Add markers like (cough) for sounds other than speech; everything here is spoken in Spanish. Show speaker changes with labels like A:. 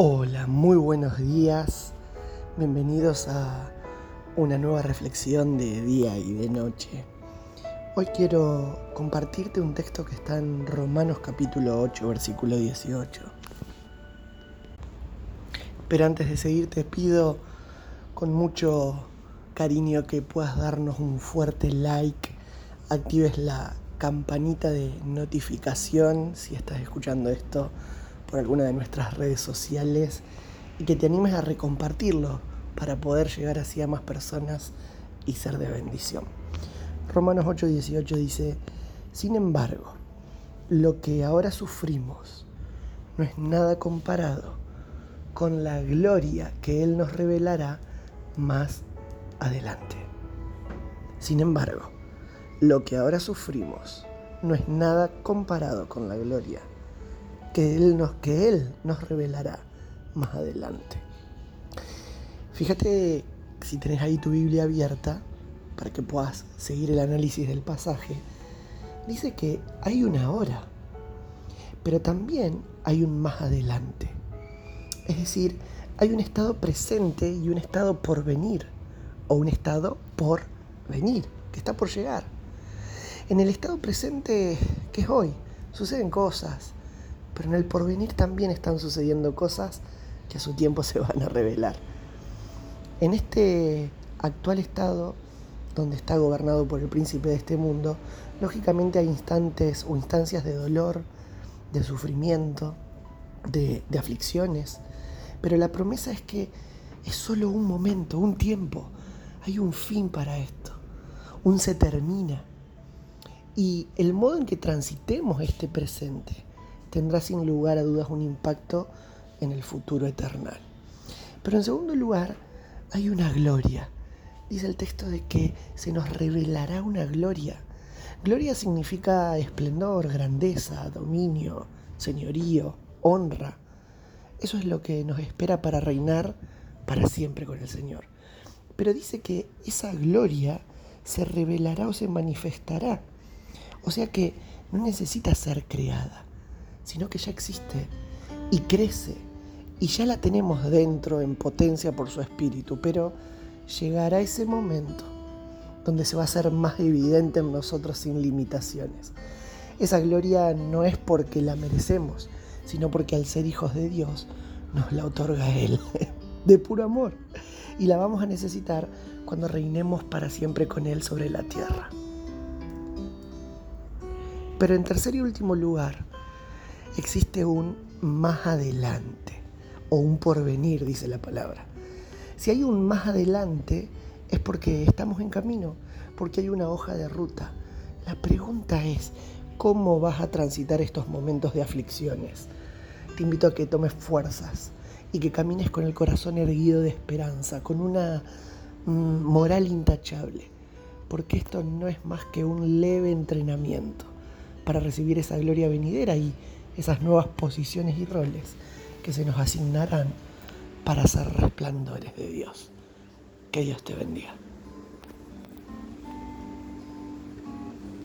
A: Hola, muy buenos días. Bienvenidos a una nueva reflexión de día y de noche. Hoy quiero compartirte un texto que está en Romanos capítulo 8, versículo 18. Pero antes de seguir te pido con mucho cariño que puedas darnos un fuerte like, actives la campanita de notificación si estás escuchando esto por alguna de nuestras redes sociales y que te animes a recompartirlo para poder llegar así a más personas y ser de bendición. Romanos 8:18 dice, sin embargo, lo que ahora sufrimos no es nada comparado con la gloria que Él nos revelará más adelante. Sin embargo, lo que ahora sufrimos no es nada comparado con la gloria que Él nos, que Él nos revelará más adelante. Fíjate si tenés ahí tu Biblia abierta para que puedas seguir el análisis del pasaje. Dice que hay una hora, pero también hay un más adelante. Es decir, hay un estado presente y un estado por venir, o un estado por venir, que está por llegar. En el estado presente, que es hoy, suceden cosas, pero en el porvenir también están sucediendo cosas que a su tiempo se van a revelar. En este actual estado, donde está gobernado por el príncipe de este mundo, lógicamente hay instantes o instancias de dolor, de sufrimiento, de, aflicciones, pero la promesa es que es solo un momento, un tiempo, hay un fin para esto, un se termina. Y el modo en que transitemos este presente tendrá sin lugar a dudas un impacto en el futuro eternal. Pero en segundo lugar, hay una gloria. Dice el texto de que se nos revelará una gloria. Gloria significa esplendor, grandeza, dominio, señorío, honra. Eso es lo que nos espera para reinar para siempre con el Señor. Pero dice que esa gloria se revelará o se manifestará. O sea que no necesita ser creada sino que ya existe y crece y ya la tenemos dentro en potencia por su espíritu, pero llegará ese momento donde se va a hacer más evidente en nosotros sin limitaciones. Esa gloria no es porque la merecemos, sino porque al ser hijos de Dios nos la otorga Él, (laughs) de puro amor. Y la vamos a necesitar cuando reinemos para siempre con Él sobre la tierra. Pero en tercer y último lugar, existe un más adelante o un porvenir, dice la palabra. Si hay un más adelante es porque estamos en camino, porque hay una hoja de ruta. La pregunta es, ¿cómo vas a transitar estos momentos de aflicciones? Te invito a que tomes fuerzas y que camines con el corazón erguido de esperanza, con una mm, moral intachable, porque esto no es más que un leve entrenamiento para recibir esa gloria venidera y esas nuevas posiciones y roles que se nos asignarán para ser resplandores de Dios. Que Dios te bendiga.